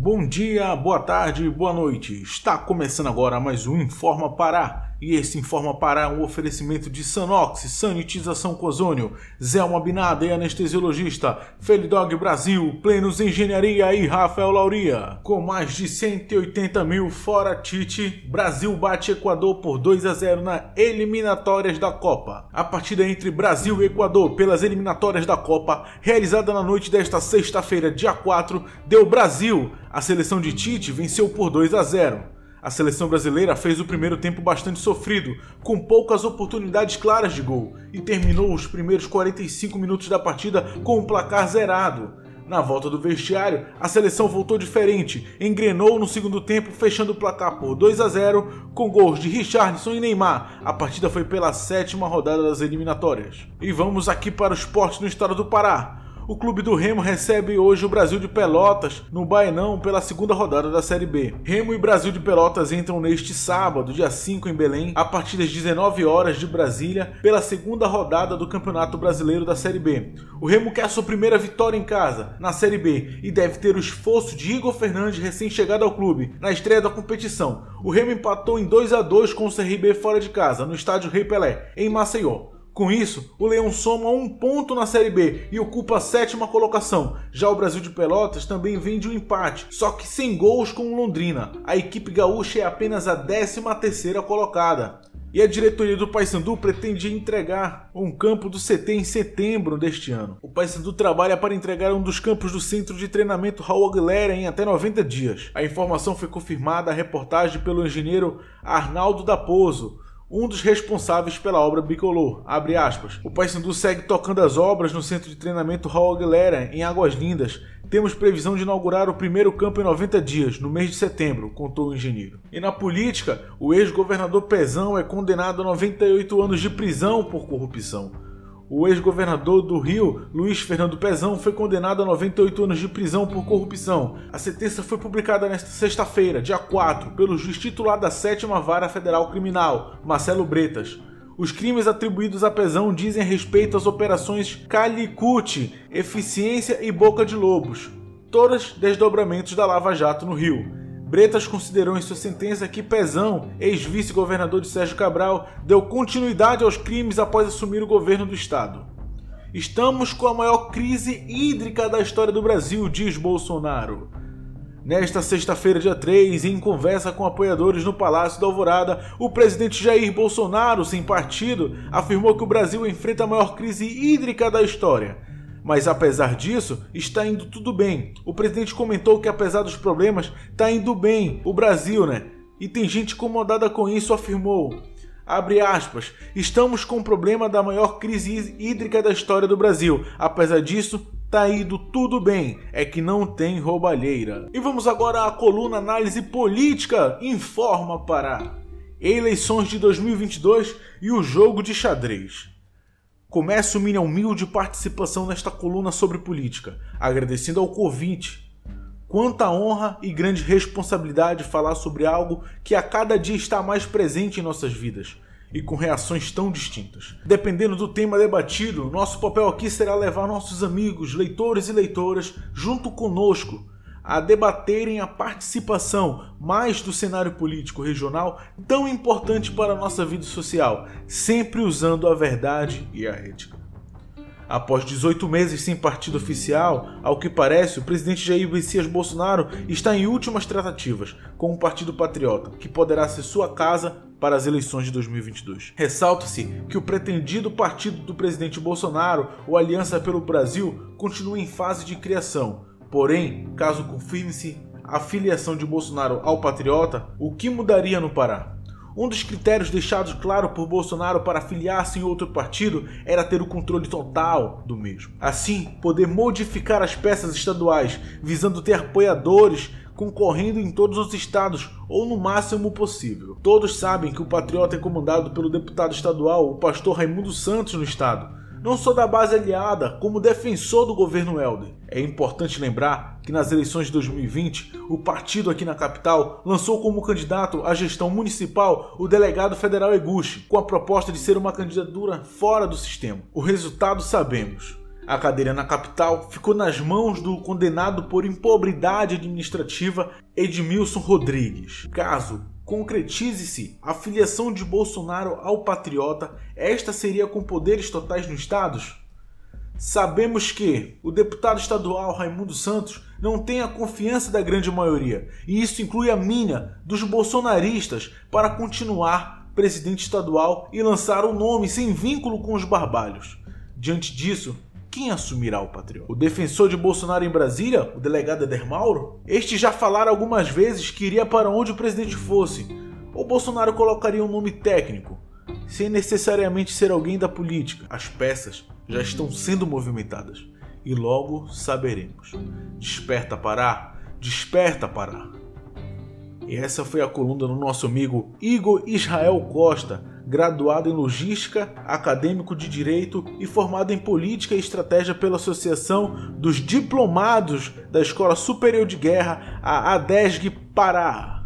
Bom dia, boa tarde, boa noite. Está começando agora mais um Informa Pará. E esse Informa Pará é um oferecimento de Sanox, Sanitização com Ozônio, Zelma Binada Anestesiologista, Felidog Brasil, Plenos Engenharia e Rafael Lauria. Com mais de 180 mil fora Tite, Brasil bate Equador por 2 a 0 na eliminatórias da Copa. A partida entre Brasil e Equador pelas eliminatórias da Copa, realizada na noite desta sexta-feira, dia 4, deu Brasil. A seleção de Tite venceu por 2 a 0. A seleção brasileira fez o primeiro tempo bastante sofrido, com poucas oportunidades claras de gol, e terminou os primeiros 45 minutos da partida com o um placar zerado. Na volta do vestiário, a seleção voltou diferente, engrenou no segundo tempo, fechando o placar por 2 a 0 com gols de Richardson e Neymar. A partida foi pela sétima rodada das eliminatórias. E vamos aqui para o esporte no estado do Pará. O clube do Remo recebe hoje o Brasil de Pelotas no Baenão pela segunda rodada da Série B. Remo e Brasil de Pelotas entram neste sábado, dia 5 em Belém, a partir das 19 horas de Brasília, pela segunda rodada do Campeonato Brasileiro da Série B. O Remo quer sua primeira vitória em casa, na Série B, e deve ter o esforço de Igor Fernandes, recém-chegado ao clube, na estreia da competição. O Remo empatou em 2 a 2 com o CRB fora de casa, no estádio Rei Pelé, em Maceió. Com isso, o Leão soma um ponto na Série B e ocupa a sétima colocação. Já o Brasil de Pelotas também vem de um empate, só que sem gols com o Londrina. A equipe gaúcha é apenas a 13 terceira colocada. E a diretoria do Paysandu pretende entregar um campo do CT em setembro deste ano. O Paysandu trabalha para entregar um dos campos do centro de treinamento Raul Aguilera em até 90 dias. A informação foi confirmada à reportagem pelo engenheiro Arnaldo Daposo, um dos responsáveis pela obra bicolor. Abre aspas. O Paysandu segue tocando as obras no centro de treinamento Raul Aguilera, em Águas Lindas. Temos previsão de inaugurar o primeiro campo em 90 dias, no mês de setembro, contou o engenheiro. E na política, o ex-governador Pezão é condenado a 98 anos de prisão por corrupção. O ex-governador do Rio, Luiz Fernando Pezão, foi condenado a 98 anos de prisão por corrupção. A sentença foi publicada nesta sexta-feira, dia 4, pelo juiz titular da 7 Vara Federal Criminal, Marcelo Bretas. Os crimes atribuídos a Pezão dizem respeito às operações Calicut, Eficiência e Boca de Lobos, todas desdobramentos da Lava Jato no Rio. Bretas considerou em sua sentença que Pezão, ex-vice-governador de Sérgio Cabral, deu continuidade aos crimes após assumir o governo do estado. Estamos com a maior crise hídrica da história do Brasil, diz Bolsonaro. Nesta sexta-feira, dia 3, em conversa com apoiadores no Palácio da Alvorada, o presidente Jair Bolsonaro, sem partido, afirmou que o Brasil enfrenta a maior crise hídrica da história mas apesar disso, está indo tudo bem. O presidente comentou que apesar dos problemas, está indo bem. O Brasil, né? E tem gente incomodada com isso, afirmou. Abre aspas, estamos com o problema da maior crise hídrica da história do Brasil. Apesar disso, tá indo tudo bem, é que não tem roubalheira. E vamos agora à coluna Análise Política Informa Pará. Eleições de 2022 e o jogo de xadrez. Começo minha humilde participação nesta coluna sobre política, agradecendo ao convite. Quanta honra e grande responsabilidade falar sobre algo que a cada dia está mais presente em nossas vidas e com reações tão distintas. Dependendo do tema debatido, nosso papel aqui será levar nossos amigos, leitores e leitoras junto conosco a debaterem a participação mais do cenário político regional tão importante para a nossa vida social, sempre usando a verdade e a ética. Após 18 meses sem partido oficial, ao que parece, o presidente Jair Messias Bolsonaro está em últimas tratativas com o Partido Patriota, que poderá ser sua casa para as eleições de 2022. Ressalta-se que o pretendido partido do presidente Bolsonaro, o Aliança pelo Brasil, continua em fase de criação, Porém, caso confirme-se a filiação de Bolsonaro ao Patriota, o que mudaria no Pará? Um dos critérios deixados claro por Bolsonaro para filiar-se em outro partido era ter o controle total do mesmo. Assim, poder modificar as peças estaduais, visando ter apoiadores concorrendo em todos os estados ou no máximo possível. Todos sabem que o Patriota é comandado pelo deputado estadual, o pastor Raimundo Santos no estado, não só da base aliada, como defensor do governo Helder. É importante lembrar que nas eleições de 2020, o partido aqui na capital lançou como candidato à gestão municipal o delegado federal Eguchi, com a proposta de ser uma candidatura fora do sistema. O resultado sabemos. A cadeira na capital ficou nas mãos do condenado por impobridade administrativa Edmilson Rodrigues. Caso concretize-se a filiação de Bolsonaro ao patriota, esta seria com poderes totais no Estado? Sabemos que o deputado estadual Raimundo Santos não tem a confiança da grande maioria, e isso inclui a minha dos bolsonaristas para continuar presidente estadual e lançar o nome sem vínculo com os barbalhos. Diante disso, quem assumirá o patriota? O defensor de Bolsonaro em Brasília, o delegado Eder Mauro? Este já falara algumas vezes que iria para onde o presidente fosse. Ou Bolsonaro colocaria um nome técnico, sem necessariamente ser alguém da política. As peças já estão sendo movimentadas e logo saberemos. Desperta Pará, desperta Pará. E essa foi a coluna do nosso amigo Igor Israel Costa, graduado em Logística, acadêmico de Direito e formado em Política e Estratégia pela Associação dos Diplomados da Escola Superior de Guerra, a ADESG Pará.